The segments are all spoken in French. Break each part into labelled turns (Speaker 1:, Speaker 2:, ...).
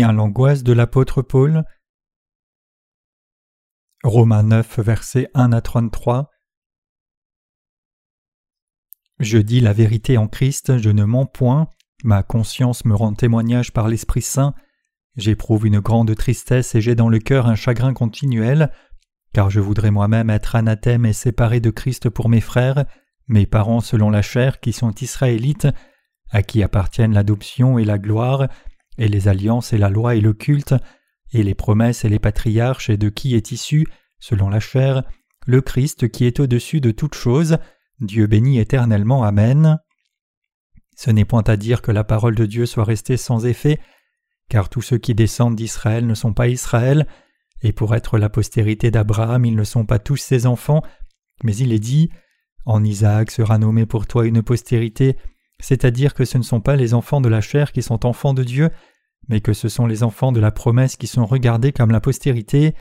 Speaker 1: L'angoisse de l'apôtre Paul. Romains 9, versets 1 à 33 Je dis la vérité en Christ, je ne mens point, ma conscience me rend témoignage par l'Esprit Saint, j'éprouve une grande tristesse et j'ai dans le cœur un chagrin continuel, car je voudrais moi-même être anathème et séparé de Christ pour mes frères, mes parents selon la chair qui sont israélites, à qui appartiennent l'adoption et la gloire, et les alliances et la loi et le culte, et les promesses et les patriarches, et de qui est issu, selon la chair, le Christ qui est au-dessus de toutes choses, Dieu béni éternellement. Amen. Ce n'est point à dire que la parole de Dieu soit restée sans effet, car tous ceux qui descendent d'Israël ne sont pas Israël, et pour être la postérité d'Abraham ils ne sont pas tous ses enfants, mais il est dit En Isaac sera nommé pour toi une postérité, c'est-à-dire que ce ne sont pas les enfants de la chair qui sont enfants de Dieu, mais que ce sont les enfants de la promesse qui sont regardés comme la postérité.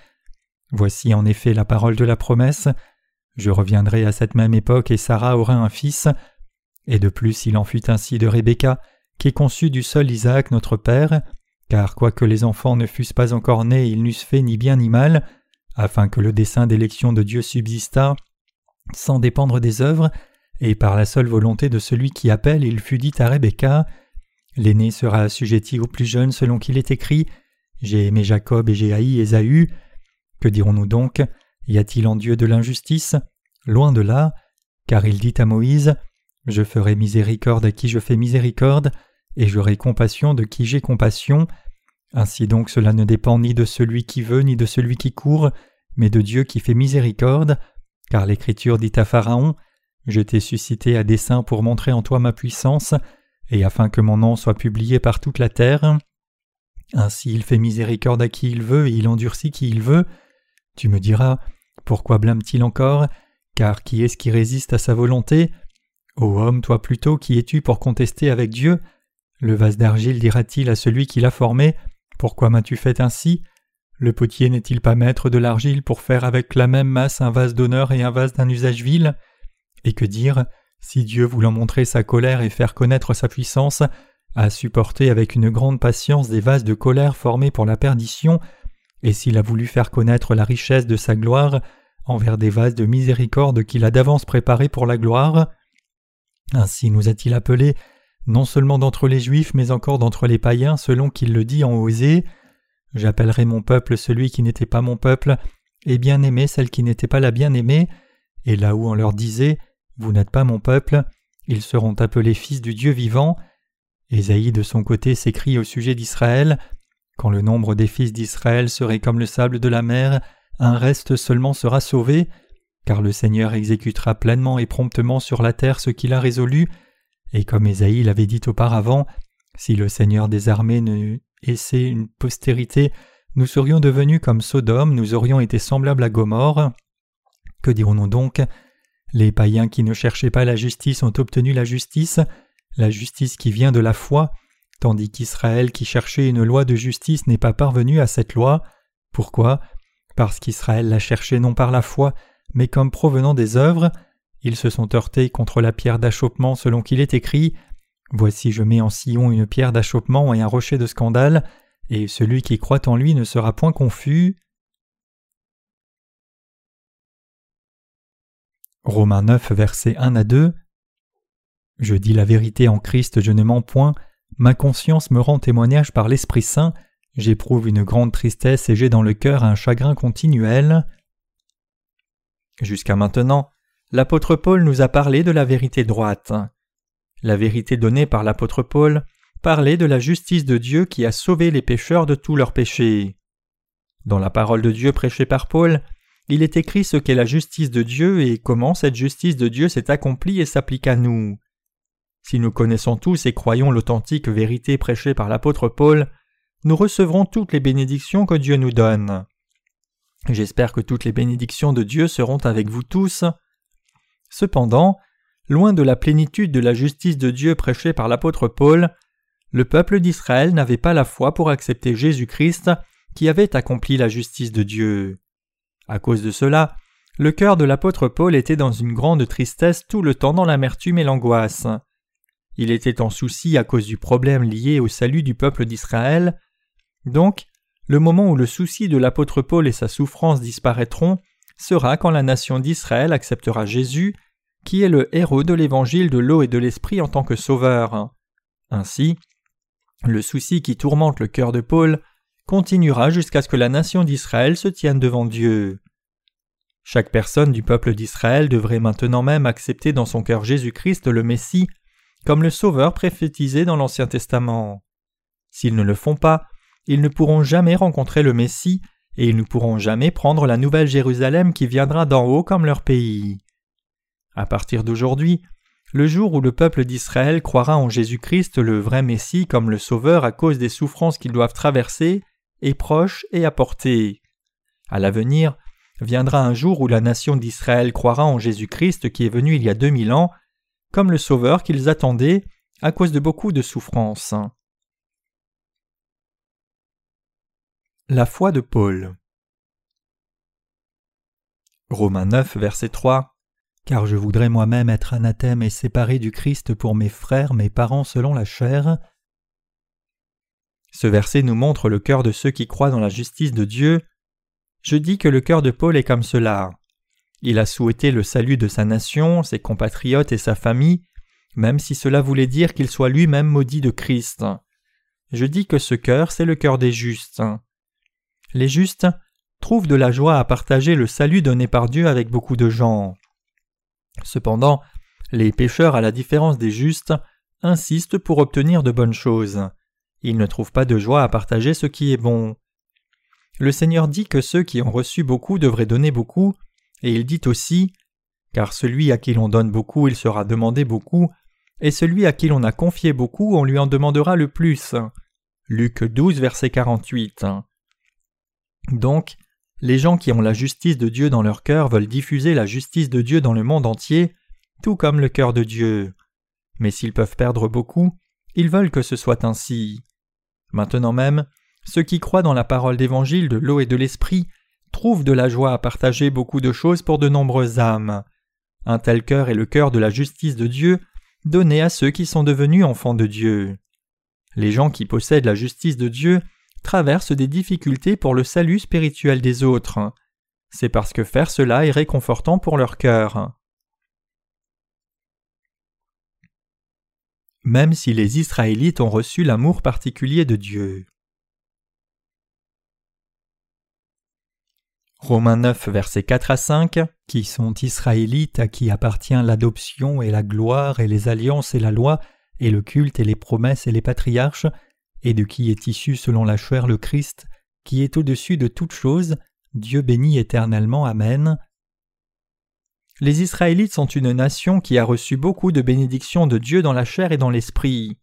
Speaker 1: Voici en effet la parole de la promesse. Je reviendrai à cette même époque et Sarah aura un fils. Et de plus il en fut ainsi de Rebecca, qui est conçue du seul Isaac notre père, car quoique les enfants ne fussent pas encore nés, ils n'eussent fait ni bien ni mal, afin que le dessein d'élection de Dieu subsistât, sans dépendre des œuvres, et par la seule volonté de celui qui appelle, il fut dit à Rebecca L'aîné sera assujetti au plus jeune selon qu'il est écrit. J'ai aimé Jacob et j'ai haï Ésaü. Que dirons-nous donc? Y a-t-il en Dieu de l'injustice? Loin de là, car il dit à Moïse Je ferai miséricorde à qui je fais miséricorde, et j'aurai compassion de qui j'ai compassion. Ainsi donc cela ne dépend ni de celui qui veut ni de celui qui court, mais de Dieu qui fait miséricorde, car l'Écriture dit à Pharaon je t'ai suscité à dessein pour montrer en toi ma puissance, et afin que mon nom soit publié par toute la terre. Ainsi il fait miséricorde à qui il veut et il endurcit qui il veut. Tu me diras, pourquoi blâme-t-il encore? Car qui est-ce qui résiste à sa volonté? Ô homme, toi plutôt, qui es-tu pour contester avec Dieu? Le vase d'argile dira-t-il à celui qui l'a formé? Pourquoi m'as-tu fait ainsi? Le potier n'est-il pas maître de l'argile pour faire avec la même masse un vase d'honneur et un vase d'un usage vil? Et que dire? Si Dieu voulant montrer sa colère et faire connaître sa puissance, a supporté avec une grande patience des vases de colère formés pour la perdition, et s'il a voulu faire connaître la richesse de sa gloire envers des vases de miséricorde qu'il a d'avance préparés pour la gloire, ainsi nous a-t-il appelés non seulement d'entre les Juifs, mais encore d'entre les païens, selon qu'il le dit en Osée. J'appellerai mon peuple celui qui n'était pas mon peuple, et bien-aimé celle qui n'était pas la bien-aimée, et là où on leur disait vous n'êtes pas mon peuple, ils seront appelés fils du Dieu vivant. Ésaïe de son côté s'écrit au sujet d'Israël Quand le nombre des fils d'Israël serait comme le sable de la mer, un reste seulement sera sauvé, car le Seigneur exécutera pleinement et promptement sur la terre ce qu'il a résolu, et comme Ésaïe l'avait dit auparavant, si le Seigneur des armées ne essaie une postérité, nous serions devenus comme Sodome, nous aurions été semblables à Gomorre. Que dirons-nous donc les païens qui ne cherchaient pas la justice ont obtenu la justice, la justice qui vient de la foi, tandis qu'Israël qui cherchait une loi de justice n'est pas parvenu à cette loi. Pourquoi? Parce qu'Israël l'a cherchée non par la foi, mais comme provenant des œuvres. Ils se sont heurtés contre la pierre d'achoppement selon qu'il est écrit Voici je mets en Sion une pierre d'achoppement et un rocher de scandale, et celui qui croit en lui ne sera point confus. Romains 9, versets 1 à 2. Je dis la vérité en Christ, je ne mens point, ma conscience me rend témoignage par l'Esprit Saint, j'éprouve une grande tristesse et j'ai dans le cœur un chagrin continuel. Jusqu'à maintenant, l'apôtre Paul nous a parlé de la vérité droite. La vérité donnée par l'apôtre Paul parlait de la justice de Dieu qui a sauvé les pécheurs de tous leurs péchés. Dans la parole de Dieu prêchée par Paul, il est écrit ce qu'est la justice de Dieu et comment cette justice de Dieu s'est accomplie et s'applique à nous. Si nous connaissons tous et croyons l'authentique vérité prêchée par l'apôtre Paul, nous recevrons toutes les bénédictions que Dieu nous donne. J'espère que toutes les bénédictions de Dieu seront avec vous tous. Cependant, loin de la plénitude de la justice de Dieu prêchée par l'apôtre Paul, le peuple d'Israël n'avait pas la foi pour accepter Jésus-Christ qui avait accompli la justice de Dieu. À cause de cela, le cœur de l'apôtre Paul était dans une grande tristesse tout le temps dans l'amertume et l'angoisse. Il était en souci à cause du problème lié au salut du peuple d'Israël. Donc, le moment où le souci de l'apôtre Paul et sa souffrance disparaîtront sera quand la nation d'Israël acceptera Jésus, qui est le héros de l'évangile de l'eau et de l'esprit en tant que sauveur. Ainsi, le souci qui tourmente le cœur de Paul continuera jusqu'à ce que la nation d'Israël se tienne devant Dieu. Chaque personne du peuple d'Israël devrait maintenant même accepter dans son cœur Jésus-Christ le Messie comme le Sauveur prophétisé dans l'Ancien Testament. S'ils ne le font pas, ils ne pourront jamais rencontrer le Messie et ils ne pourront jamais prendre la nouvelle Jérusalem qui viendra d'en haut comme leur pays. À partir d'aujourd'hui, le jour où le peuple d'Israël croira en Jésus-Christ le vrai Messie comme le Sauveur à cause des souffrances qu'ils doivent traverser, est proche et à portée. À l'avenir, viendra un jour où la nation d'Israël croira en Jésus-Christ qui est venu il y a deux mille ans, comme le Sauveur qu'ils attendaient à cause de beaucoup de souffrances. La foi de Paul. Romains 9, verset 3 Car je voudrais moi-même être anathème et séparé du Christ pour mes frères, mes parents selon la chair. Ce verset nous montre le cœur de ceux qui croient dans la justice de Dieu. Je dis que le cœur de Paul est comme cela. Il a souhaité le salut de sa nation, ses compatriotes et sa famille, même si cela voulait dire qu'il soit lui-même maudit de Christ. Je dis que ce cœur, c'est le cœur des justes. Les justes trouvent de la joie à partager le salut donné par Dieu avec beaucoup de gens. Cependant, les pécheurs, à la différence des justes, insistent pour obtenir de bonnes choses. Ils ne trouvent pas de joie à partager ce qui est bon. Le Seigneur dit que ceux qui ont reçu beaucoup devraient donner beaucoup, et il dit aussi Car celui à qui l'on donne beaucoup, il sera demandé beaucoup, et celui à qui l'on a confié beaucoup, on lui en demandera le plus. Luc 12, verset 48. Donc, les gens qui ont la justice de Dieu dans leur cœur veulent diffuser la justice de Dieu dans le monde entier, tout comme le cœur de Dieu. Mais s'ils peuvent perdre beaucoup, ils veulent que ce soit ainsi. Maintenant même, ceux qui croient dans la parole d'évangile de l'eau et de l'esprit trouvent de la joie à partager beaucoup de choses pour de nombreuses âmes. Un tel cœur est le cœur de la justice de Dieu donné à ceux qui sont devenus enfants de Dieu. Les gens qui possèdent la justice de Dieu traversent des difficultés pour le salut spirituel des autres. C'est parce que faire cela est réconfortant pour leur cœur. Même si les Israélites ont reçu l'amour particulier de Dieu. Romains 9, versets 4 à 5 Qui sont Israélites à qui appartient l'adoption et la gloire et les alliances et la loi et le culte et les promesses et les patriarches et de qui est issu selon la chair le Christ, qui est au-dessus de toutes choses, Dieu bénit éternellement. Amen. Les Israélites sont une nation qui a reçu beaucoup de bénédictions de Dieu dans la chair et dans l'esprit.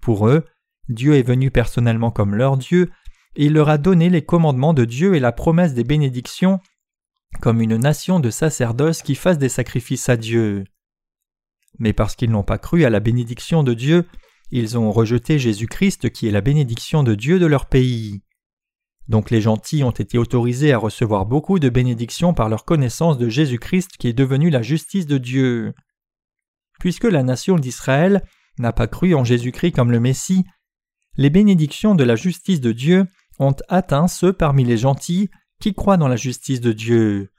Speaker 1: Pour eux, Dieu est venu personnellement comme leur Dieu, et il leur a donné les commandements de Dieu et la promesse des bénédictions comme une nation de sacerdoces qui fassent des sacrifices à Dieu. Mais parce qu'ils n'ont pas cru à la bénédiction de Dieu, ils ont rejeté Jésus-Christ qui est la bénédiction de Dieu de leur pays. Donc les gentils ont été autorisés à recevoir beaucoup de bénédictions par leur connaissance de Jésus-Christ qui est devenu la justice de Dieu. Puisque la nation d'Israël n'a pas cru en Jésus-Christ comme le Messie, les bénédictions de la justice de Dieu ont atteint ceux parmi les gentils qui croient dans la justice de Dieu.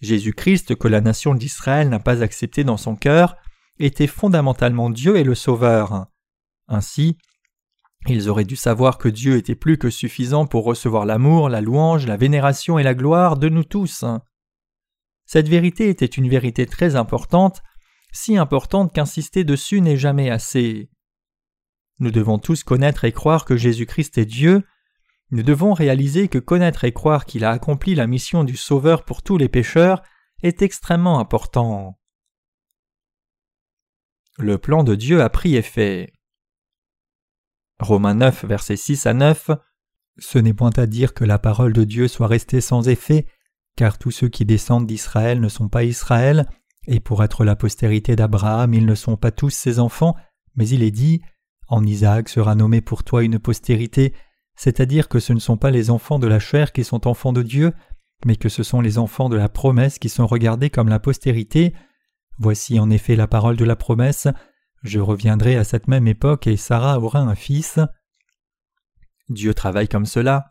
Speaker 1: Jésus-Christ que la nation d'Israël n'a pas accepté dans son cœur était fondamentalement Dieu et le Sauveur. Ainsi, ils auraient dû savoir que Dieu était plus que suffisant pour recevoir l'amour, la louange, la vénération et la gloire de nous tous. Cette vérité était une vérité très importante, si importante qu'insister dessus n'est jamais assez. Nous devons tous connaître et croire que Jésus-Christ est Dieu, nous devons réaliser que connaître et croire qu'il a accompli la mission du Sauveur pour tous les pécheurs est extrêmement important. Le plan de Dieu a pris effet. Romains 9, versets 6 à 9 Ce n'est point à dire que la parole de Dieu soit restée sans effet, car tous ceux qui descendent d'Israël ne sont pas Israël, et pour être la postérité d'Abraham, ils ne sont pas tous ses enfants, mais il est dit En Isaac sera nommé pour toi une postérité, c'est-à-dire que ce ne sont pas les enfants de la chair qui sont enfants de Dieu, mais que ce sont les enfants de la promesse qui sont regardés comme la postérité. Voici en effet la parole de la promesse je reviendrai à cette même époque et Sarah aura un fils. Dieu travaille comme cela.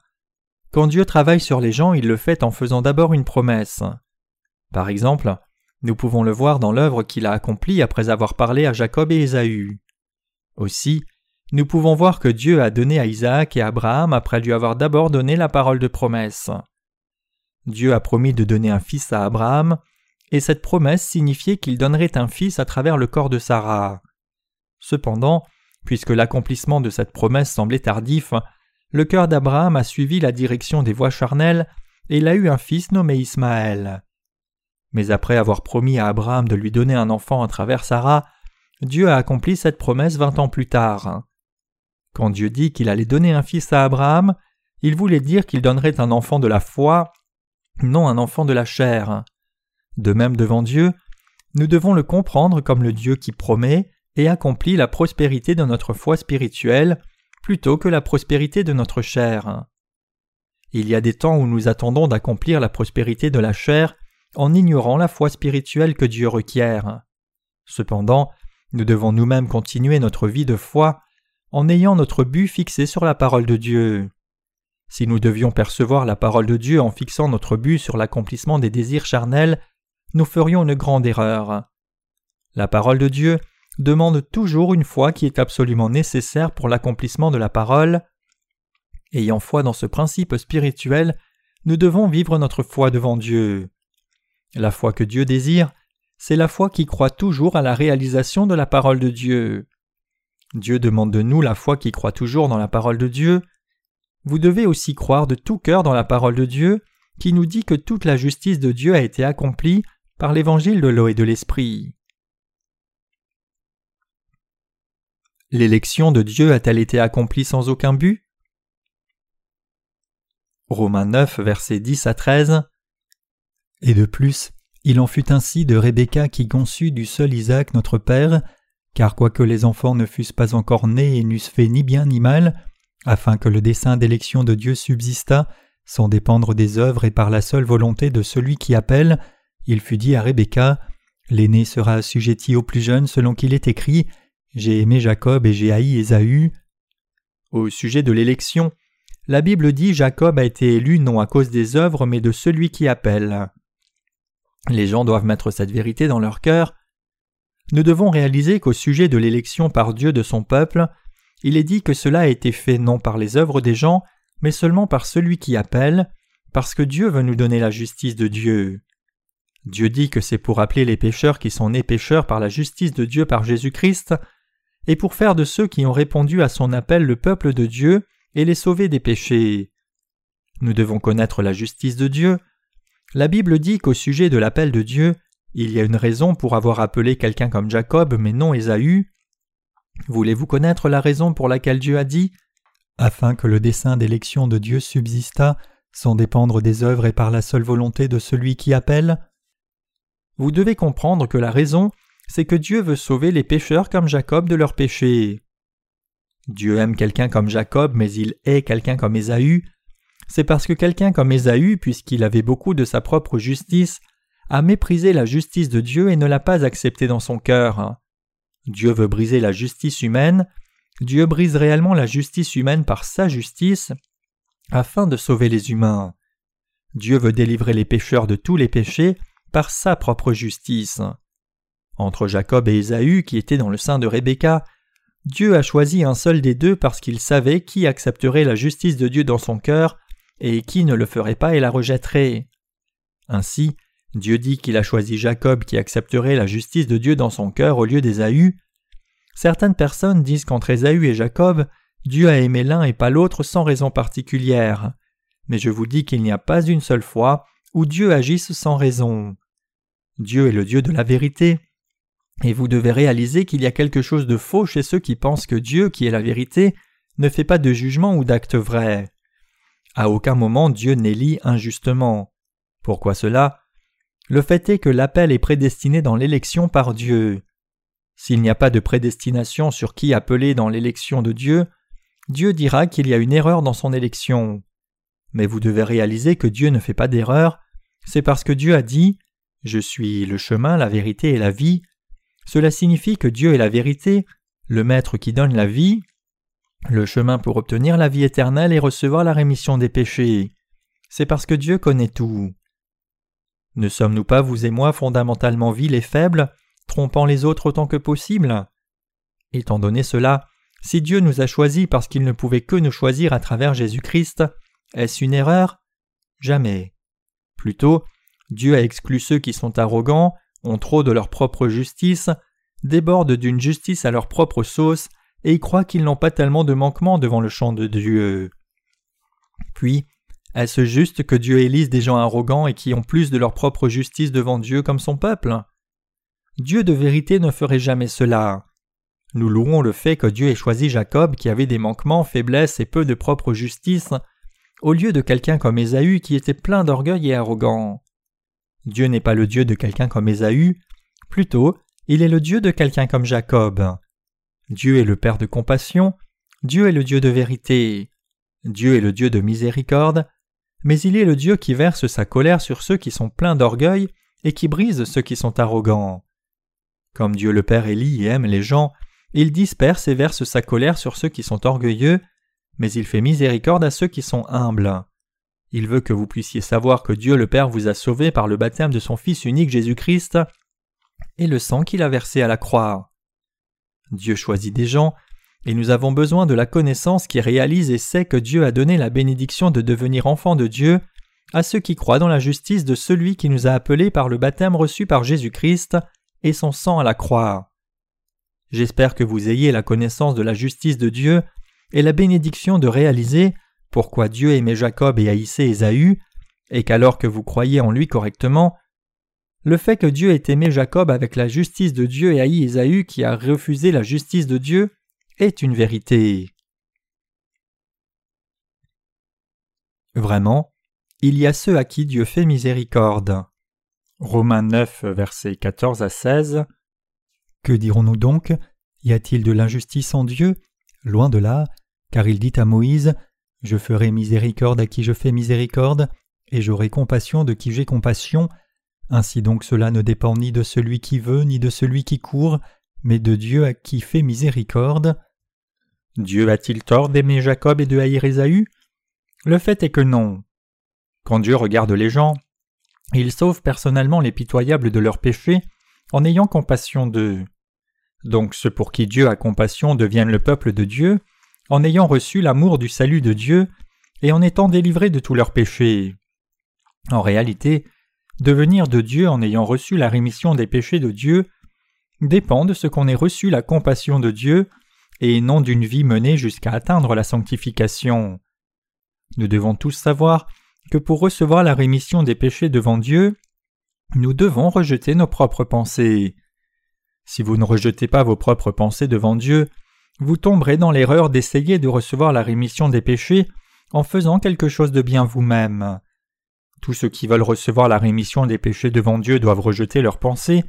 Speaker 1: Quand Dieu travaille sur les gens, il le fait en faisant d'abord une promesse. Par exemple, nous pouvons le voir dans l'œuvre qu'il a accomplie après avoir parlé à Jacob et Ésaü. Aussi, nous pouvons voir que Dieu a donné à Isaac et à Abraham après lui avoir d'abord donné la parole de promesse. Dieu a promis de donner un fils à Abraham, et cette promesse signifiait qu'il donnerait un fils à travers le corps de Sarah. Cependant, puisque l'accomplissement de cette promesse semblait tardif, le cœur d'Abraham a suivi la direction des voies charnelles, et il a eu un fils nommé Ismaël. Mais après avoir promis à Abraham de lui donner un enfant à travers Sarah, Dieu a accompli cette promesse vingt ans plus tard. Quand Dieu dit qu'il allait donner un fils à Abraham, il voulait dire qu'il donnerait un enfant de la foi, non un enfant de la chair. De même devant Dieu, nous devons le comprendre comme le Dieu qui promet et accomplit la prospérité de notre foi spirituelle plutôt que la prospérité de notre chair. Il y a des temps où nous attendons d'accomplir la prospérité de la chair en ignorant la foi spirituelle que Dieu requiert. Cependant, nous devons nous-mêmes continuer notre vie de foi en ayant notre but fixé sur la parole de Dieu. Si nous devions percevoir la parole de Dieu en fixant notre but sur l'accomplissement des désirs charnels, nous ferions une grande erreur. La parole de Dieu demande toujours une foi qui est absolument nécessaire pour l'accomplissement de la parole. Ayant foi dans ce principe spirituel, nous devons vivre notre foi devant Dieu. La foi que Dieu désire, c'est la foi qui croit toujours à la réalisation de la parole de Dieu. Dieu demande de nous la foi qui croit toujours dans la parole de Dieu. Vous devez aussi croire de tout cœur dans la parole de Dieu, qui nous dit que toute la justice de Dieu a été accomplie par l'évangile de l'eau et de l'esprit. L'élection de Dieu a-t-elle été accomplie sans aucun but? Romains 9, versets 10 à 13 Et de plus, il en fut ainsi de Rebecca qui conçut du seul Isaac notre père, car quoique les enfants ne fussent pas encore nés et n'eussent fait ni bien ni mal, afin que le dessein d'élection de Dieu subsistât, sans dépendre des œuvres et par la seule volonté de celui qui appelle, il fut dit à Rebecca L'aîné sera assujetti au plus jeune selon qu'il est écrit J'ai aimé Jacob et j'ai haï Ésaü. Au sujet de l'élection, la Bible dit Jacob a été élu non à cause des œuvres mais de celui qui appelle. Les gens doivent mettre cette vérité dans leur cœur. Nous devons réaliser qu'au sujet de l'élection par Dieu de son peuple, il est dit que cela a été fait non par les œuvres des gens, mais seulement par celui qui appelle, parce que Dieu veut nous donner la justice de Dieu. Dieu dit que c'est pour appeler les pécheurs qui sont nés pécheurs par la justice de Dieu par Jésus-Christ, et pour faire de ceux qui ont répondu à son appel le peuple de Dieu et les sauver des péchés. Nous devons connaître la justice de Dieu, la Bible dit qu'au sujet de l'appel de Dieu, il y a une raison pour avoir appelé quelqu'un comme Jacob mais non Ésaü. Voulez-vous connaître la raison pour laquelle Dieu a dit? Afin que le dessein d'élection de Dieu subsistât, sans dépendre des œuvres et par la seule volonté de celui qui appelle? Vous devez comprendre que la raison, c'est que Dieu veut sauver les pécheurs comme Jacob de leurs péchés. Dieu aime quelqu'un comme Jacob, mais il hait quelqu'un comme Ésaü, c'est parce que quelqu'un comme Ésaü, puisqu'il avait beaucoup de sa propre justice, a méprisé la justice de Dieu et ne l'a pas acceptée dans son cœur. Dieu veut briser la justice humaine, Dieu brise réellement la justice humaine par sa justice, afin de sauver les humains. Dieu veut délivrer les pécheurs de tous les péchés par sa propre justice. Entre Jacob et Ésaü, qui étaient dans le sein de Rebecca, Dieu a choisi un seul des deux parce qu'il savait qui accepterait la justice de Dieu dans son cœur et qui ne le ferait pas et la rejetterait. Ainsi, Dieu dit qu'il a choisi Jacob qui accepterait la justice de Dieu dans son cœur au lieu d'Ésaü. Certaines personnes disent qu'entre Ésaü et Jacob, Dieu a aimé l'un et pas l'autre sans raison particulière. Mais je vous dis qu'il n'y a pas une seule fois où Dieu agisse sans raison. Dieu est le Dieu de la vérité, et vous devez réaliser qu'il y a quelque chose de faux chez ceux qui pensent que Dieu, qui est la vérité, ne fait pas de jugement ou d'acte vrai. À aucun moment Dieu n'élit injustement. Pourquoi cela? Le fait est que l'appel est prédestiné dans l'élection par Dieu. S'il n'y a pas de prédestination sur qui appeler dans l'élection de Dieu, Dieu dira qu'il y a une erreur dans son élection. Mais vous devez réaliser que Dieu ne fait pas d'erreur, c'est parce que Dieu a dit Je suis le chemin, la vérité et la vie. Cela signifie que Dieu est la vérité, le Maître qui donne la vie, Le chemin pour obtenir la vie éternelle et recevoir la rémission des péchés. C'est parce que Dieu connaît tout. Ne sommes-nous pas, vous et moi, fondamentalement vils et faibles, trompant les autres autant que possible? Étant donné cela, si Dieu nous a choisis parce qu'il ne pouvait que nous choisir à travers Jésus-Christ, est-ce une erreur? Jamais. Plutôt, Dieu a exclu ceux qui sont arrogants, ont trop de leur propre justice, débordent d'une justice à leur propre sauce et y croient qu'ils n'ont pas tellement de manquements devant le champ de Dieu. Puis, est-ce juste que Dieu élise des gens arrogants et qui ont plus de leur propre justice devant Dieu comme son peuple? Dieu de vérité ne ferait jamais cela. Nous louons le fait que Dieu ait choisi Jacob qui avait des manquements, faiblesses et peu de propre justice, au lieu de quelqu'un comme Ésaü qui était plein d'orgueil et arrogant. Dieu n'est pas le Dieu de quelqu'un comme Ésaü, plutôt il est le Dieu de quelqu'un comme Jacob. Dieu est le Père de compassion, Dieu est le Dieu de vérité, Dieu est le Dieu de miséricorde, mais il est le Dieu qui verse sa colère sur ceux qui sont pleins d'orgueil et qui brise ceux qui sont arrogants. Comme Dieu le Père élit et aime les gens, il disperse et verse sa colère sur ceux qui sont orgueilleux, mais il fait miséricorde à ceux qui sont humbles. Il veut que vous puissiez savoir que Dieu le Père vous a sauvé par le baptême de son Fils unique Jésus-Christ et le sang qu'il a versé à la croix. Dieu choisit des gens, et nous avons besoin de la connaissance qui réalise et sait que Dieu a donné la bénédiction de devenir enfants de Dieu à ceux qui croient dans la justice de celui qui nous a appelés par le baptême reçu par Jésus-Christ et son sang à la croix. J'espère que vous ayez la connaissance de la justice de Dieu et la bénédiction de réaliser pourquoi Dieu aimait Jacob et haïssait Ésaü, et qu'alors que vous croyez en lui correctement, le fait que Dieu ait aimé Jacob avec la justice de Dieu et haï Ésaü qui a refusé la justice de Dieu est une vérité. Vraiment, il y a ceux à qui Dieu fait miséricorde. Romains 9, versets 14 à 16. Que dirons-nous donc? Y a-t-il de l'injustice en Dieu? Loin de là, car il dit à Moïse Je ferai miséricorde à qui je fais miséricorde, et j'aurai compassion de qui j'ai compassion. Ainsi donc cela ne dépend ni de celui qui veut, ni de celui qui court, mais de Dieu à qui fait miséricorde. Dieu a-t-il tort d'aimer Jacob et de haïr Ésaü? Le fait est que non. Quand Dieu regarde les gens, il sauve personnellement les pitoyables de leurs péchés en ayant compassion d'eux. Donc ceux pour qui Dieu a compassion deviennent le peuple de Dieu, en ayant reçu l'amour du salut de Dieu et en étant délivrés de tous leurs péchés. En réalité, devenir de Dieu en ayant reçu la rémission des péchés de Dieu dépend de ce qu'on ait reçu la compassion de Dieu et non d'une vie menée jusqu'à atteindre la sanctification. Nous devons tous savoir que pour recevoir la rémission des péchés devant Dieu, nous devons rejeter nos propres pensées. Si vous ne rejetez pas vos propres pensées devant Dieu, vous tomberez dans l'erreur d'essayer de recevoir la rémission des péchés en faisant quelque chose de bien vous-même. Tous ceux qui veulent recevoir la rémission des péchés devant Dieu doivent rejeter leurs pensées.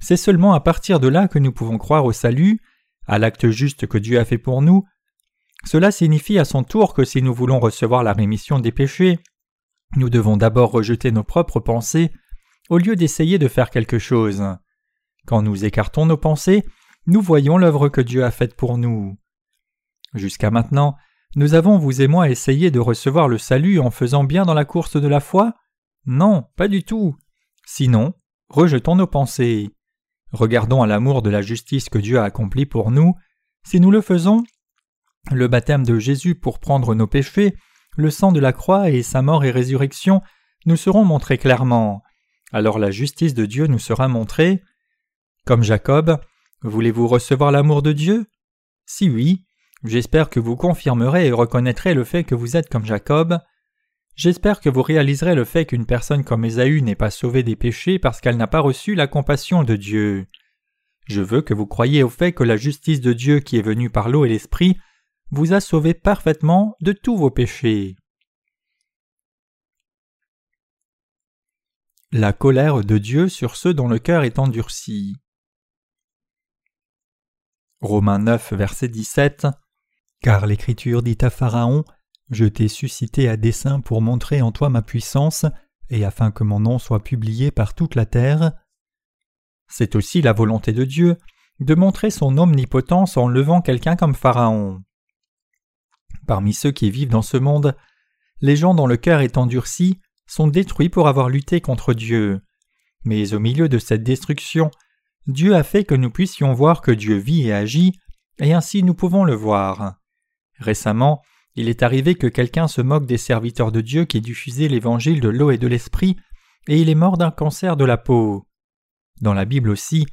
Speaker 1: C'est seulement à partir de là que nous pouvons croire au salut, à l'acte juste que Dieu a fait pour nous. Cela signifie à son tour que si nous voulons recevoir la rémission des péchés, nous devons d'abord rejeter nos propres pensées au lieu d'essayer de faire quelque chose. Quand nous écartons nos pensées, nous voyons l'œuvre que Dieu a faite pour nous. Jusqu'à maintenant, nous avons, vous et moi, essayé de recevoir le salut en faisant bien dans la course de la foi? Non, pas du tout. Sinon, rejetons nos pensées. Regardons à l'amour de la justice que Dieu a accompli pour nous. Si nous le faisons, le baptême de Jésus pour prendre nos péchés, le sang de la croix et sa mort et résurrection nous seront montrés clairement. Alors la justice de Dieu nous sera montrée. Comme Jacob, voulez-vous recevoir l'amour de Dieu? Si oui, j'espère que vous confirmerez et reconnaîtrez le fait que vous êtes comme Jacob. J'espère que vous réaliserez le fait qu'une personne comme Ésaü n'est pas sauvée des péchés parce qu'elle n'a pas reçu la compassion de Dieu. Je veux que vous croyiez au fait que la justice de Dieu qui est venue par l'eau et l'esprit vous a sauvé parfaitement de tous vos péchés. La colère de Dieu sur ceux dont le cœur est endurci. Romains 9, verset 17 Car l'Écriture dit à Pharaon Je t'ai suscité à dessein pour montrer en toi ma puissance, et afin que mon nom soit publié par toute la terre. C'est aussi la volonté de Dieu de montrer son omnipotence en levant quelqu'un comme Pharaon. Parmi ceux qui vivent dans ce monde, les gens dont le cœur est endurci sont détruits pour avoir lutté contre Dieu. Mais au milieu de cette destruction, Dieu a fait que nous puissions voir que Dieu vit et agit, et ainsi nous pouvons le voir. Récemment, il est arrivé que quelqu'un se moque des serviteurs de Dieu qui diffusaient l'évangile de l'eau et de l'esprit, et il est mort d'un cancer de la peau. Dans la Bible aussi,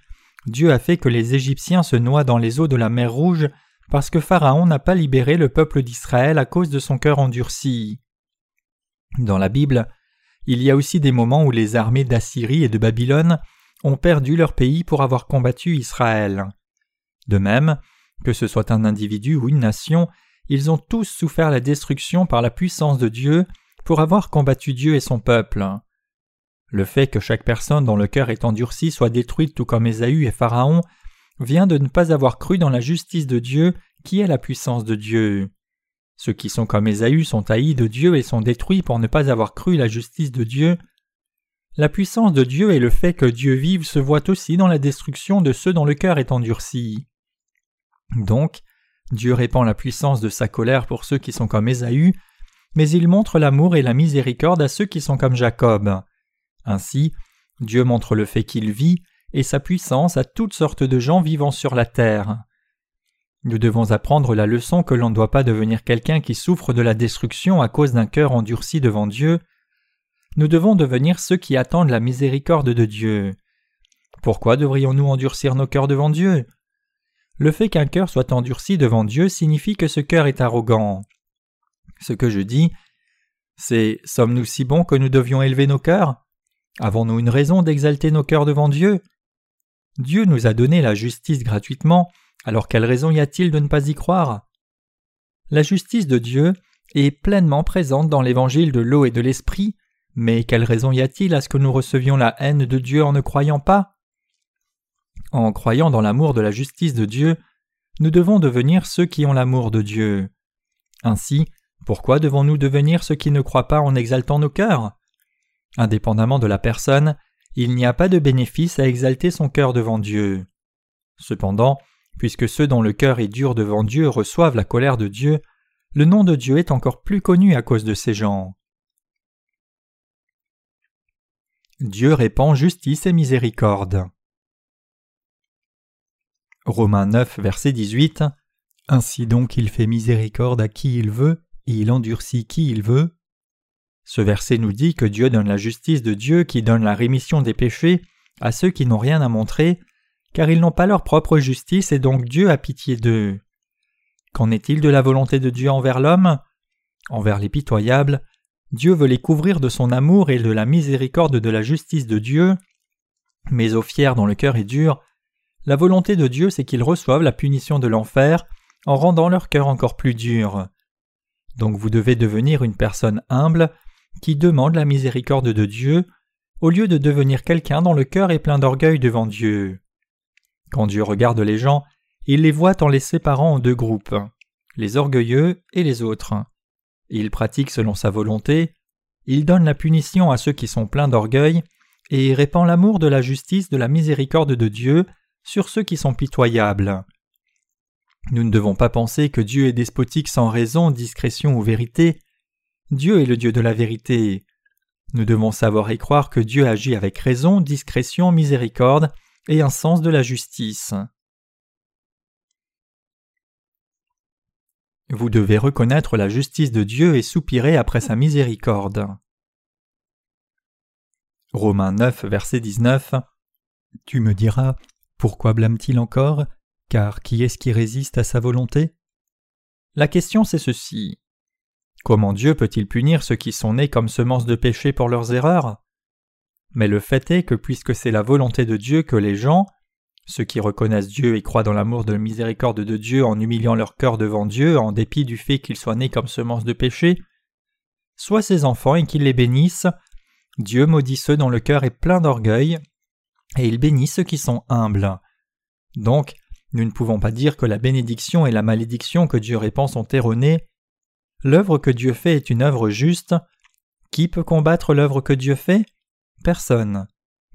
Speaker 1: Dieu a fait que les Égyptiens se noient dans les eaux de la mer Rouge parce que Pharaon n'a pas libéré le peuple d'Israël à cause de son cœur endurci. Dans la Bible, il y a aussi des moments où les armées d'Assyrie et de Babylone ont perdu leur pays pour avoir combattu Israël. De même, que ce soit un individu ou une nation, ils ont tous souffert la destruction par la puissance de Dieu pour avoir combattu Dieu et son peuple. Le fait que chaque personne dont le cœur est endurci soit détruite tout comme Ésaü et Pharaon vient de ne pas avoir cru dans la justice de Dieu qui est la puissance de Dieu. Ceux qui sont comme Ésaü sont haïs de Dieu et sont détruits pour ne pas avoir cru la justice de Dieu. La puissance de Dieu et le fait que Dieu vive se voient aussi dans la destruction de ceux dont le cœur est endurci. Donc, Dieu répand la puissance de sa colère pour ceux qui sont comme Ésaü, mais il montre l'amour et la miséricorde à ceux qui sont comme Jacob. Ainsi, Dieu montre le fait qu'il vit et sa puissance à toutes sortes de gens vivant sur la terre. Nous devons apprendre la leçon que l'on ne doit pas devenir quelqu'un qui souffre de la destruction à cause d'un cœur endurci devant Dieu. Nous devons devenir ceux qui attendent la miséricorde de Dieu. Pourquoi devrions-nous endurcir nos cœurs devant Dieu? Le fait qu'un cœur soit endurci devant Dieu signifie que ce cœur est arrogant. Ce que je dis, c'est sommes-nous si bons que nous devions élever nos cœurs? Avons-nous une raison d'exalter nos cœurs devant Dieu? Dieu nous a donné la justice gratuitement alors quelle raison y a-t-il de ne pas y croire? La justice de Dieu est pleinement présente dans l'évangile de l'eau et de l'esprit, mais quelle raison y a-t-il à ce que nous recevions la haine de Dieu en ne croyant pas? En croyant dans l'amour de la justice de Dieu, nous devons devenir ceux qui ont l'amour de Dieu. Ainsi, pourquoi devons-nous devenir ceux qui ne croient pas en exaltant nos cœurs? Indépendamment de la personne, il n'y a pas de bénéfice à exalter son cœur devant Dieu. Cependant, Puisque ceux dont le cœur est dur devant Dieu reçoivent la colère de Dieu, le nom de Dieu est encore plus connu à cause de ces gens. Dieu répand justice et miséricorde. Romains 9, verset 18 Ainsi donc il fait miséricorde à qui il veut, et il endurcit qui il veut. Ce verset nous dit que Dieu donne la justice de Dieu qui donne la rémission des péchés à ceux qui n'ont rien à montrer, car ils n'ont pas leur propre justice et donc Dieu a pitié d'eux. Qu'en est-il de la volonté de Dieu envers l'homme? Envers les pitoyables, Dieu veut les couvrir de son amour et de la miséricorde de la justice de Dieu, mais aux fiers dont le cœur est dur, la volonté de Dieu c'est qu'ils reçoivent la punition de l'enfer en rendant leur cœur encore plus dur. Donc vous devez devenir une personne humble qui demande la miséricorde de Dieu au lieu de devenir quelqu'un dont le cœur est plein d'orgueil devant Dieu. Quand Dieu regarde les gens, il les voit en les séparant en deux groupes, les orgueilleux et les autres. Il pratique selon sa volonté, il donne la punition à ceux qui sont pleins d'orgueil, et répand l'amour de la justice, de la miséricorde de Dieu sur ceux qui sont pitoyables. Nous ne devons pas penser que Dieu est despotique sans raison, discrétion ou vérité. Dieu est le Dieu de la vérité. Nous devons savoir et croire que Dieu agit avec raison, discrétion, miséricorde, et un sens de la justice. Vous devez reconnaître la justice de Dieu et soupirer après sa miséricorde. Romains 9, verset 19 Tu me diras, pourquoi blâme-t-il encore? Car qui est-ce qui résiste à sa volonté? La question c'est ceci. Comment Dieu peut-il punir ceux qui sont nés comme semences de péché pour leurs erreurs? Mais le fait est que puisque c'est la volonté de Dieu que les gens, ceux qui reconnaissent Dieu et croient dans l'amour de la miséricorde de Dieu en humiliant leur cœur devant Dieu en dépit du fait qu'ils soient nés comme semences de péché, soient ses enfants et qu'ils les bénissent, Dieu maudit ceux dont le cœur est plein d'orgueil, et il bénit ceux qui sont humbles. Donc, nous ne pouvons pas dire que la bénédiction et la malédiction que Dieu répand sont erronées. L'œuvre que Dieu fait est une œuvre juste. Qui peut combattre l'œuvre que Dieu fait? Personne.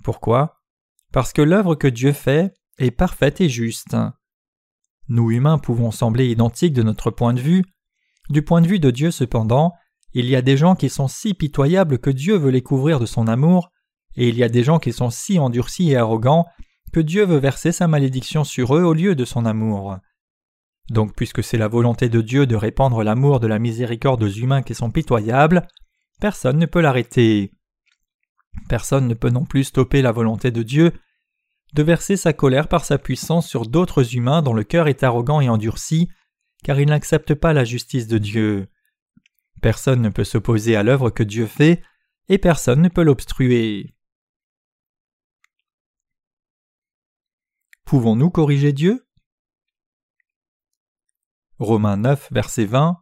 Speaker 1: Pourquoi? Parce que l'œuvre que Dieu fait est parfaite et juste. Nous humains pouvons sembler identiques de notre point de vue, Du point de vue de Dieu cependant, il y a des gens qui sont si pitoyables que Dieu veut les couvrir de son amour, et il y a des gens qui sont si endurcis et arrogants que Dieu veut verser sa malédiction sur eux au lieu de son amour. Donc puisque c'est la volonté de Dieu de répandre l'amour de la miséricorde aux humains qui sont pitoyables, personne ne peut l'arrêter. Personne ne peut non plus stopper la volonté de Dieu de verser sa colère par sa puissance sur d'autres humains dont le cœur est arrogant et endurci, car ils n'acceptent pas la justice de Dieu. Personne ne peut s'opposer à l'œuvre que Dieu fait, et personne ne peut l'obstruer. Pouvons-nous corriger Dieu? Romains 9, verset 20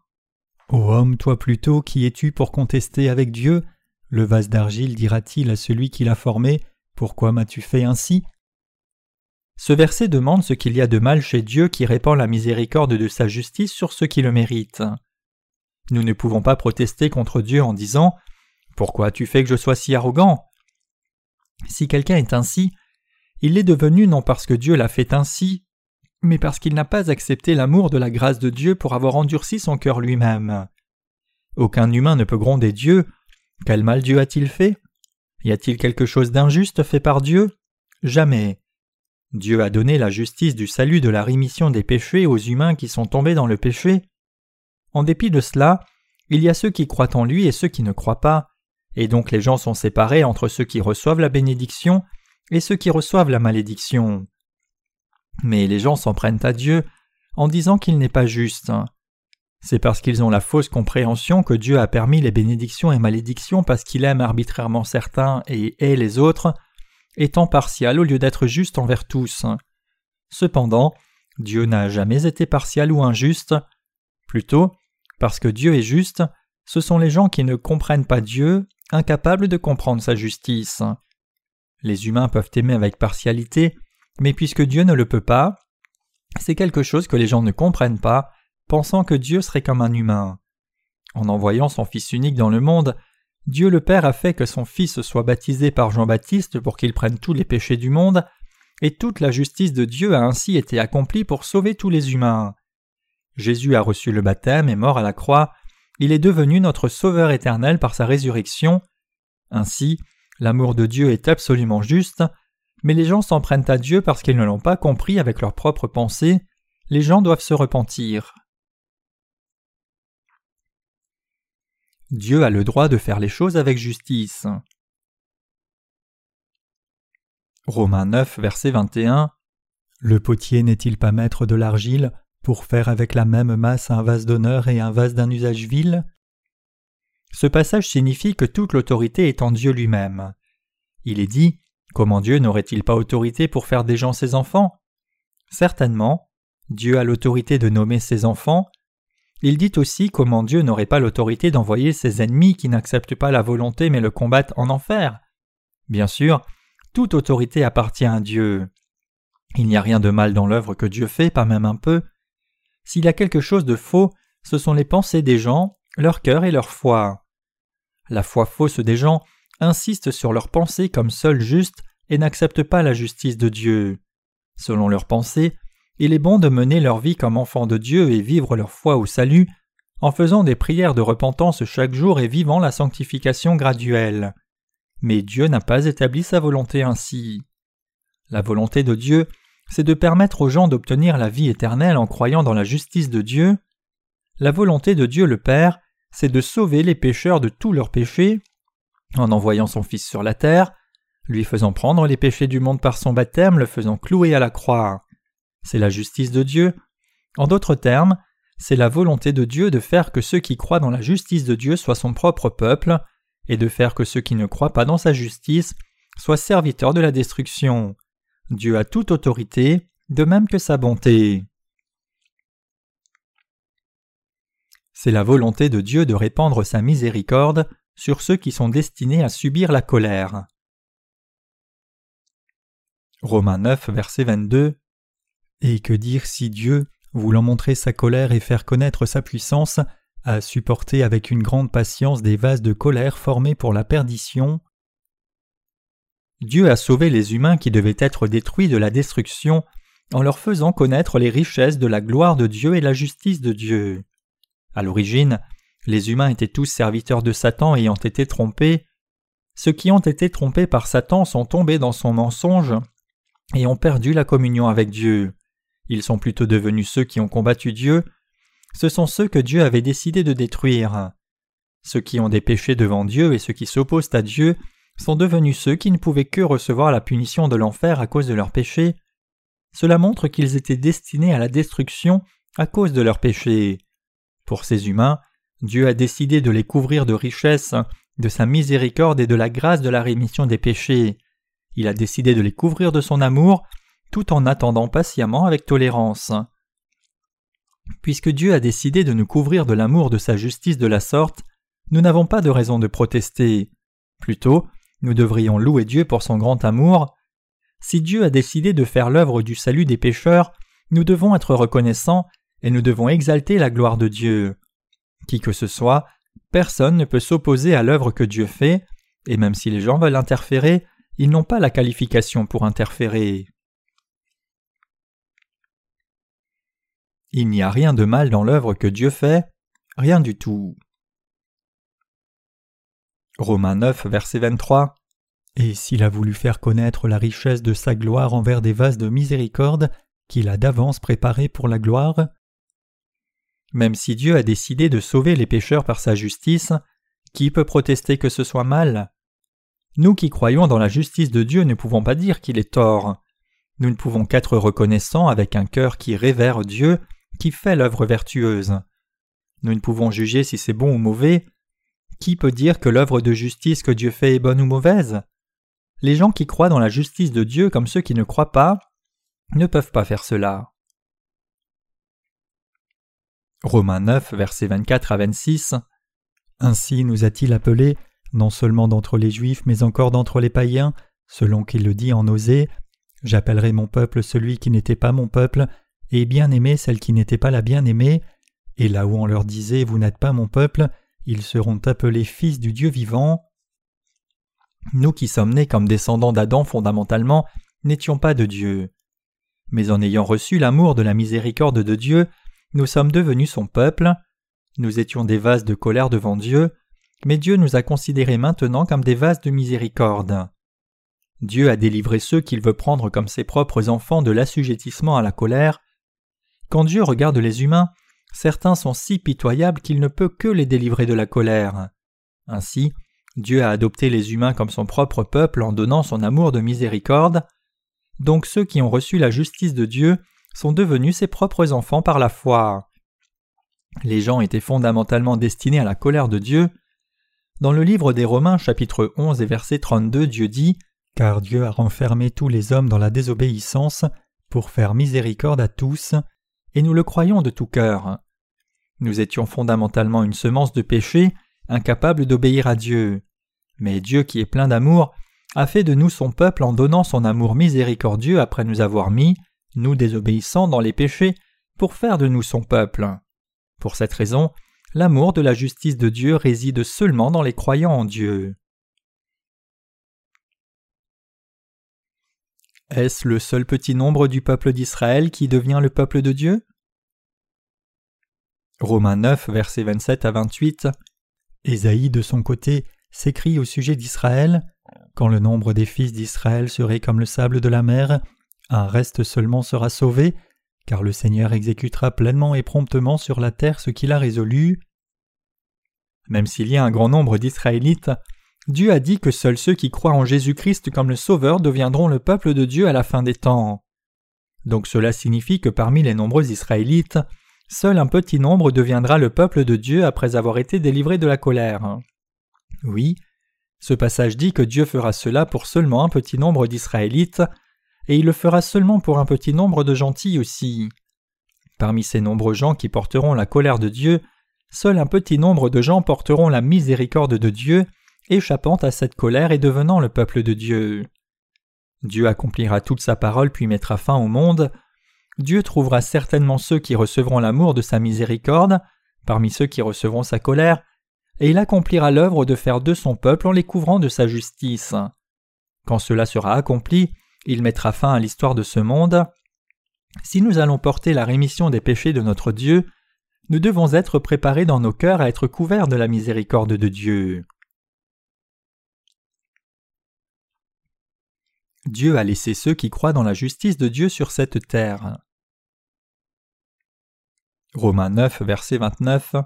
Speaker 1: Ô homme, toi plutôt, qui es-tu pour contester avec Dieu? Le vase d'argile dira-t-il à celui qui l'a formé. Pourquoi m'as-tu fait ainsi? Ce verset demande ce qu'il y a de mal chez Dieu qui répand la miséricorde de sa justice sur ceux qui le méritent. Nous ne pouvons pas protester contre Dieu en disant Pourquoi as-tu fait que je sois si arrogant? Si quelqu'un est ainsi, il l'est devenu non parce que Dieu l'a fait ainsi, mais parce qu'il n'a pas accepté l'amour de la grâce de Dieu pour avoir endurci son cœur lui-même. Aucun humain ne peut gronder Dieu. Quel mal Dieu a-t-il fait? Y a-t-il quelque chose d'injuste fait par Dieu? Jamais. Dieu a donné la justice du salut de la rémission des péchés aux humains qui sont tombés dans le péché. En dépit de cela, il y a ceux qui croient en lui et ceux qui ne croient pas, et donc les gens sont séparés entre ceux qui reçoivent la bénédiction et ceux qui reçoivent la malédiction. Mais les gens s'en prennent à Dieu en disant qu'il n'est pas juste. C'est parce qu'ils ont la fausse compréhension que Dieu a permis les bénédictions et malédictions parce qu'il aime arbitrairement certains et hait les autres, étant partial au lieu d'être juste envers tous. Cependant, Dieu n'a jamais été partial ou injuste. Plutôt, parce que Dieu est juste, ce sont les gens qui ne comprennent pas Dieu, incapables de comprendre sa justice. Les humains peuvent aimer avec partialité, mais puisque Dieu ne le peut pas, c'est quelque chose que les gens ne comprennent pas, pensant que Dieu serait comme un humain. En envoyant son Fils unique dans le monde, Dieu le Père a fait que son Fils soit baptisé par Jean-Baptiste pour qu'il prenne tous les péchés du monde, et toute la justice de Dieu a ainsi été accomplie pour sauver tous les humains. Jésus a reçu le baptême et mort à la croix, il est devenu notre Sauveur éternel par sa résurrection. Ainsi, l'amour de Dieu est absolument juste, mais les gens s'en prennent à Dieu parce qu'ils ne l'ont pas compris avec leurs propres pensées, les gens doivent se repentir. Dieu a le droit de faire les choses avec justice. Romains 9, verset 21 Le potier n'est-il pas maître de l'argile pour faire avec la même masse un vase d'honneur et un vase d'un usage vil? Ce passage signifie que toute l'autorité est en Dieu lui-même. Il est dit Comment Dieu n'aurait-il pas autorité pour faire des gens ses enfants? Certainement, Dieu a l'autorité de nommer ses enfants. Il dit aussi comment Dieu n'aurait pas l'autorité d'envoyer ses ennemis qui n'acceptent pas la volonté mais le combattent en enfer. Bien sûr, toute autorité appartient à Dieu. Il n'y a rien de mal dans l'œuvre que Dieu fait, pas même un peu. S'il y a quelque chose de faux, ce sont les pensées des gens, leur cœur et leur foi. La foi fausse des gens insistent sur leurs pensées comme seules justes et n'acceptent pas la justice de Dieu. Selon leurs pensées, il est bon de mener leur vie comme enfants de Dieu et vivre leur foi au salut, en faisant des prières de repentance chaque jour et vivant la sanctification graduelle. Mais Dieu n'a pas établi sa volonté ainsi. La volonté de Dieu, c'est de permettre aux gens d'obtenir la vie éternelle en croyant dans la justice de Dieu. La volonté de Dieu le Père, c'est de sauver les pécheurs de tous leurs péchés en envoyant son Fils sur la terre, lui faisant prendre les péchés du monde par son baptême, le faisant clouer à la croix. C'est la justice de Dieu. En d'autres termes, c'est la volonté de Dieu de faire que ceux qui croient dans la justice de Dieu soient son propre peuple, et de faire que ceux qui ne croient pas dans sa justice soient serviteurs de la destruction. Dieu a toute autorité, de même que sa bonté. C'est la volonté de Dieu de répandre sa miséricorde sur ceux qui sont destinés à subir la colère. Romains 9, verset 22 Et que dire si Dieu, voulant montrer sa colère et faire connaître sa puissance, a supporté avec une grande patience des vases de colère formés pour la perdition? Dieu a sauvé les humains qui devaient être détruits de la destruction en leur faisant connaître les richesses de la gloire de Dieu et la justice de Dieu. À l'origine, les humains étaient tous serviteurs de Satan ayant été trompés. Ceux qui ont été trompés par Satan sont tombés dans son mensonge et ont perdu la communion avec Dieu. Ils sont plutôt devenus ceux qui ont combattu Dieu. Ce sont ceux que Dieu avait décidé de détruire. Ceux qui ont des péchés devant Dieu et ceux qui s'opposent à Dieu sont devenus ceux qui ne pouvaient que recevoir la punition de l'enfer à cause de leurs péchés. Cela montre qu'ils étaient destinés à la destruction à cause de leurs péchés. Pour ces humains, Dieu a décidé de les couvrir de richesses, de sa miséricorde et de la grâce de la rémission des péchés. Il a décidé de les couvrir de son amour, tout en attendant patiemment avec tolérance. Puisque Dieu a décidé de nous couvrir de l'amour de sa justice de la sorte, nous n'avons pas de raison de protester. Plutôt, nous devrions louer Dieu pour son grand amour. Si Dieu a décidé de faire l'œuvre du salut des pécheurs, nous devons être reconnaissants et nous devons exalter la gloire de Dieu. Qui que ce soit, personne ne peut s'opposer à l'œuvre que Dieu fait, et même si les gens veulent interférer, ils n'ont pas la qualification pour interférer. Il n'y a rien de mal dans l'œuvre que Dieu fait, rien du tout. Romains 9, verset 23. Et s'il a voulu faire connaître la richesse de sa gloire envers des vases de miséricorde qu'il a d'avance préparés pour la gloire, même si Dieu a décidé de sauver les pécheurs par sa justice, qui peut protester que ce soit mal? Nous qui croyons dans la justice de Dieu ne pouvons pas dire qu'il est tort. Nous ne pouvons qu'être reconnaissants avec un cœur qui révère Dieu, qui fait l'œuvre vertueuse? Nous ne pouvons juger si c'est bon ou mauvais, qui peut dire que l'œuvre de justice que Dieu fait est bonne ou mauvaise? Les gens qui croient dans la justice de Dieu comme ceux qui ne croient pas ne peuvent pas faire cela. Romains 9, versets 24 à 26 Ainsi nous a-t-il appelés, non seulement d'entre les Juifs, mais encore d'entre les païens, selon qu'il le dit en Osée J'appellerai mon peuple celui qui n'était pas mon peuple, et bien-aimé celle qui n'était pas la bien-aimée. Et là où on leur disait Vous n'êtes pas mon peuple, ils seront appelés fils du Dieu vivant. Nous qui sommes nés comme descendants d'Adam fondamentalement n'étions pas de Dieu. Mais en ayant reçu l'amour de la miséricorde de Dieu, nous sommes devenus son peuple. Nous étions des vases de colère devant Dieu, mais Dieu nous a considérés maintenant comme des vases de miséricorde. Dieu a délivré ceux qu'il veut prendre comme ses propres enfants de l'assujettissement à la colère. Quand Dieu regarde les humains, certains sont si pitoyables qu'il ne peut que les délivrer de la colère. Ainsi, Dieu a adopté les humains comme son propre peuple en donnant son amour de miséricorde. Donc ceux qui ont reçu la justice de Dieu sont devenus ses propres enfants par la foi. Les gens étaient fondamentalement destinés à la colère de Dieu. Dans le livre des Romains chapitre 11 et verset 32 Dieu dit Car Dieu a renfermé tous les hommes dans la désobéissance pour faire miséricorde à tous et nous le croyons de tout cœur. Nous étions fondamentalement une semence de péché, incapable d'obéir à Dieu. Mais Dieu qui est plein d'amour a fait de nous son peuple en donnant son amour miséricordieux après nous avoir mis, nous désobéissants dans les péchés, pour faire de nous son peuple. Pour cette raison, l'amour de la justice de Dieu réside seulement dans les croyants en Dieu. Est-ce le seul petit nombre du peuple d'Israël qui devient le peuple de Dieu? Romains 9, versets 27 à 28 Ésaïe, de son côté, s'écrit au sujet d'Israël. Quand le nombre des fils d'Israël serait comme le sable de la mer, un reste seulement sera sauvé, car le Seigneur exécutera pleinement et promptement sur la terre ce qu'il a résolu. Même s'il y a un grand nombre d'Israélites, Dieu a dit que seuls ceux qui croient en Jésus-Christ comme le Sauveur deviendront le peuple de Dieu à la fin des temps. Donc cela signifie que parmi les nombreux Israélites, seul un petit nombre deviendra le peuple de Dieu après avoir été délivré de la colère. Oui, ce passage dit que Dieu fera cela pour seulement un petit nombre d'Israélites, et il le fera seulement pour un petit nombre de gentils aussi. Parmi ces nombreux gens qui porteront la colère de Dieu, seul un petit nombre de gens porteront la miséricorde de Dieu, échappant à cette colère et devenant le peuple de Dieu. Dieu accomplira toute sa parole puis mettra fin au monde. Dieu trouvera certainement ceux qui recevront l'amour de sa miséricorde, parmi ceux qui recevront sa colère, et il accomplira l'œuvre de faire de son peuple en les couvrant de sa justice. Quand cela sera accompli, il mettra fin à l'histoire de ce monde. Si nous allons porter la rémission des péchés de notre Dieu, nous devons être préparés dans nos cœurs à être couverts de la miséricorde de Dieu. Dieu a laissé ceux qui croient dans la justice de Dieu sur cette terre. Romains 9, verset 29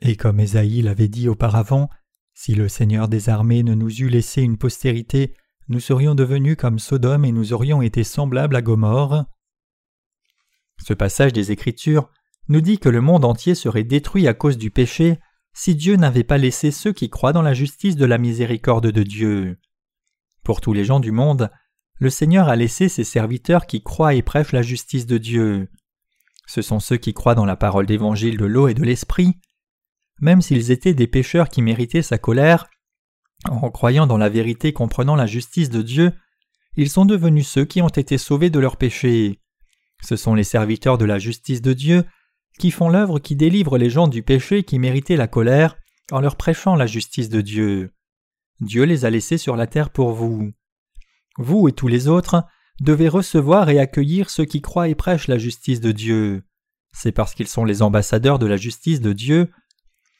Speaker 1: Et comme Ésaïe l'avait dit auparavant, si le Seigneur des armées ne nous eût laissé une postérité, nous serions devenus comme Sodome et nous aurions été semblables à Gomorre. Ce passage des Écritures nous dit que le monde entier serait détruit à cause du péché si Dieu n'avait pas laissé ceux qui croient dans la justice de la miséricorde de Dieu. Pour tous les gens du monde, le Seigneur a laissé ses serviteurs qui croient et prêchent la justice de Dieu. Ce sont ceux qui croient dans la parole d'évangile de l'eau et de l'esprit. Même s'ils étaient des pécheurs qui méritaient sa colère, en croyant dans la vérité comprenant la justice de Dieu, ils sont devenus ceux qui ont été sauvés de leurs péchés. Ce sont les serviteurs de la justice de Dieu qui font l'œuvre qui délivre les gens du péché qui méritaient la colère en leur prêchant la justice de Dieu. Dieu les a laissés sur la terre pour vous. Vous et tous les autres devez recevoir et accueillir ceux qui croient et prêchent la justice de Dieu. C'est parce qu'ils sont les ambassadeurs de la justice de Dieu.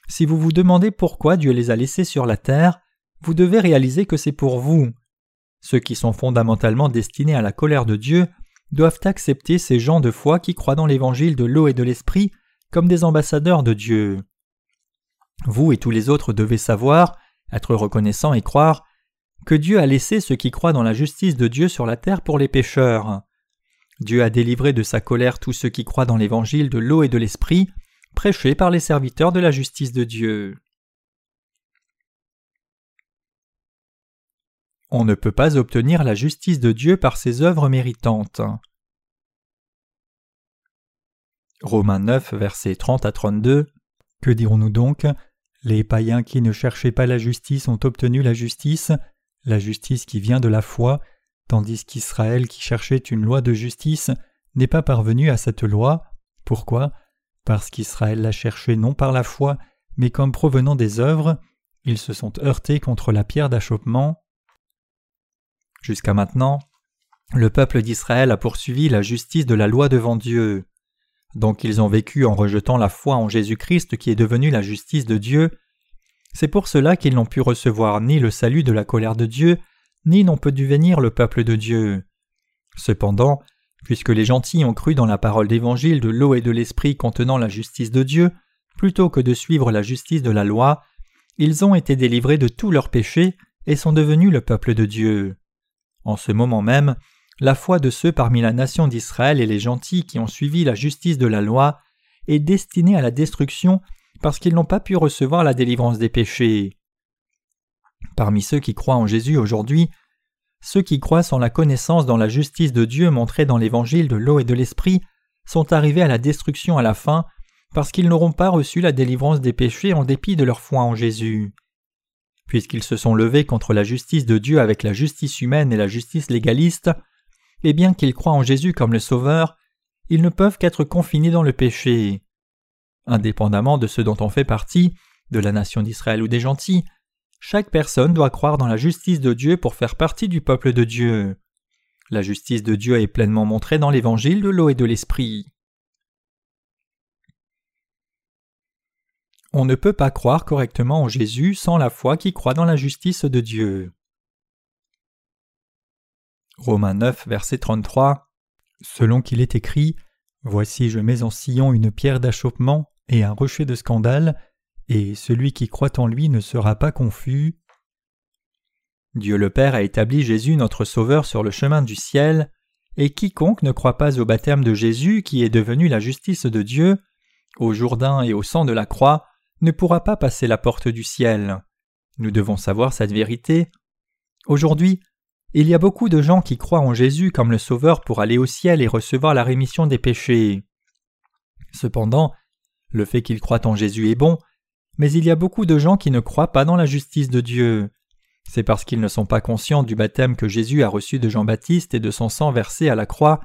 Speaker 1: Si vous vous demandez pourquoi Dieu les a laissés sur la terre, vous devez réaliser que c'est pour vous. Ceux qui sont fondamentalement destinés à la colère de Dieu doivent accepter ces gens de foi qui croient dans l'évangile de l'eau et de l'esprit comme des ambassadeurs de Dieu. Vous et tous les autres devez savoir être reconnaissant et croire que Dieu a laissé ceux qui croient dans la justice de Dieu sur la terre pour les pécheurs. Dieu a délivré de sa colère tous ceux qui croient dans l'évangile de l'eau et de l'esprit, prêché par les serviteurs de la justice de Dieu. On ne peut pas obtenir la justice de Dieu par ses œuvres méritantes. Romains 9, versets 30 à 32. Que dirons-nous donc? Les païens qui ne cherchaient pas la justice ont obtenu la justice, la justice qui vient de la foi, tandis qu'Israël qui cherchait une loi de justice n'est pas parvenu à cette loi. Pourquoi? Parce qu'Israël l'a cherchée non par la foi, mais comme provenant des œuvres, ils se sont heurtés contre la pierre d'achoppement. Jusqu'à maintenant, le peuple d'Israël a poursuivi la justice de la loi devant Dieu. Donc ils ont vécu en rejetant la foi en Jésus-Christ qui est devenu la justice de Dieu. C'est pour cela qu'ils n'ont pu recevoir ni le salut de la colère de Dieu, ni n'ont pu devenir le peuple de Dieu. Cependant, puisque les gentils ont cru dans la parole d'évangile de l'eau et de l'esprit contenant la justice de Dieu, plutôt que de suivre la justice de la loi, ils ont été délivrés de tous leurs péchés et sont devenus le peuple de Dieu. En ce moment même, la foi de ceux parmi la nation d'Israël et les gentils qui ont suivi la justice de la loi est destinée à la destruction parce qu'ils n'ont pas pu recevoir la délivrance des péchés. Parmi ceux qui croient en Jésus aujourd'hui, ceux qui croient sans la connaissance dans la justice de Dieu montrée dans l'évangile de l'eau et de l'esprit sont arrivés à la destruction à la fin parce qu'ils n'auront pas reçu la délivrance des péchés en dépit de leur foi en Jésus. Puisqu'ils se sont levés contre la justice de Dieu avec la justice humaine et la justice légaliste, et bien qu'ils croient en Jésus comme le Sauveur, ils ne peuvent qu'être confinés dans le péché. Indépendamment de ce dont on fait partie, de la nation d'Israël ou des gentils, chaque personne doit croire dans la justice de Dieu pour faire partie du peuple de Dieu. La justice de Dieu est pleinement montrée dans l'évangile de l'eau et de l'esprit. On ne peut pas croire correctement en Jésus sans la foi qui croit dans la justice de Dieu. Romains 9, verset 33. Selon qu'il est écrit Voici, je mets en Sion une pierre d'achoppement et un rocher de scandale, et celui qui croit en lui ne sera pas confus. Dieu le Père a établi Jésus notre Sauveur sur le chemin du ciel, et quiconque ne croit pas au baptême de Jésus qui est devenu la justice de Dieu, au Jourdain et au sang de la croix, ne pourra pas passer la porte du ciel. Nous devons savoir cette vérité. Aujourd'hui, il y a beaucoup de gens qui croient en Jésus comme le Sauveur pour aller au ciel et recevoir la rémission des péchés. Cependant, le fait qu'ils croient en Jésus est bon, mais il y a beaucoup de gens qui ne croient pas dans la justice de Dieu. C'est parce qu'ils ne sont pas conscients du baptême que Jésus a reçu de Jean-Baptiste et de son sang versé à la croix,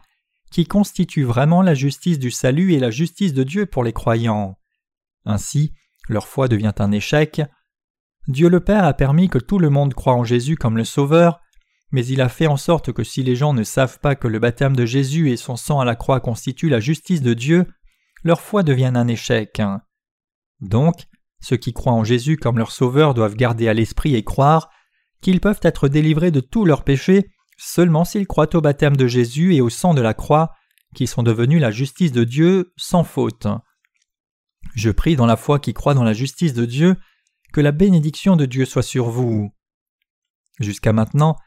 Speaker 1: qui constitue vraiment la justice du salut et la justice de Dieu pour les croyants. Ainsi, leur foi devient un échec. Dieu le Père a permis que tout le monde croie en Jésus comme le Sauveur, mais il a fait en sorte que si les gens ne savent pas que le baptême de Jésus et son sang à la croix constituent la justice de Dieu, leur foi devient un échec. Donc, ceux qui croient en Jésus comme leur Sauveur doivent garder à l'esprit et croire qu'ils peuvent être délivrés de tous leurs péchés seulement s'ils croient au baptême de Jésus et au sang de la croix, qui sont devenus la justice de Dieu sans faute. Je prie dans la foi qui croit dans la justice de Dieu que la bénédiction de Dieu soit sur vous. Jusqu'à maintenant,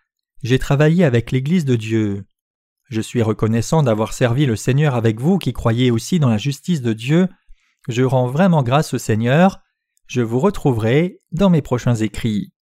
Speaker 1: j'ai travaillé avec l'Église de Dieu. Je suis reconnaissant d'avoir servi le Seigneur avec vous qui croyez aussi dans la justice de Dieu. Je rends vraiment grâce au Seigneur. Je vous retrouverai dans mes prochains écrits.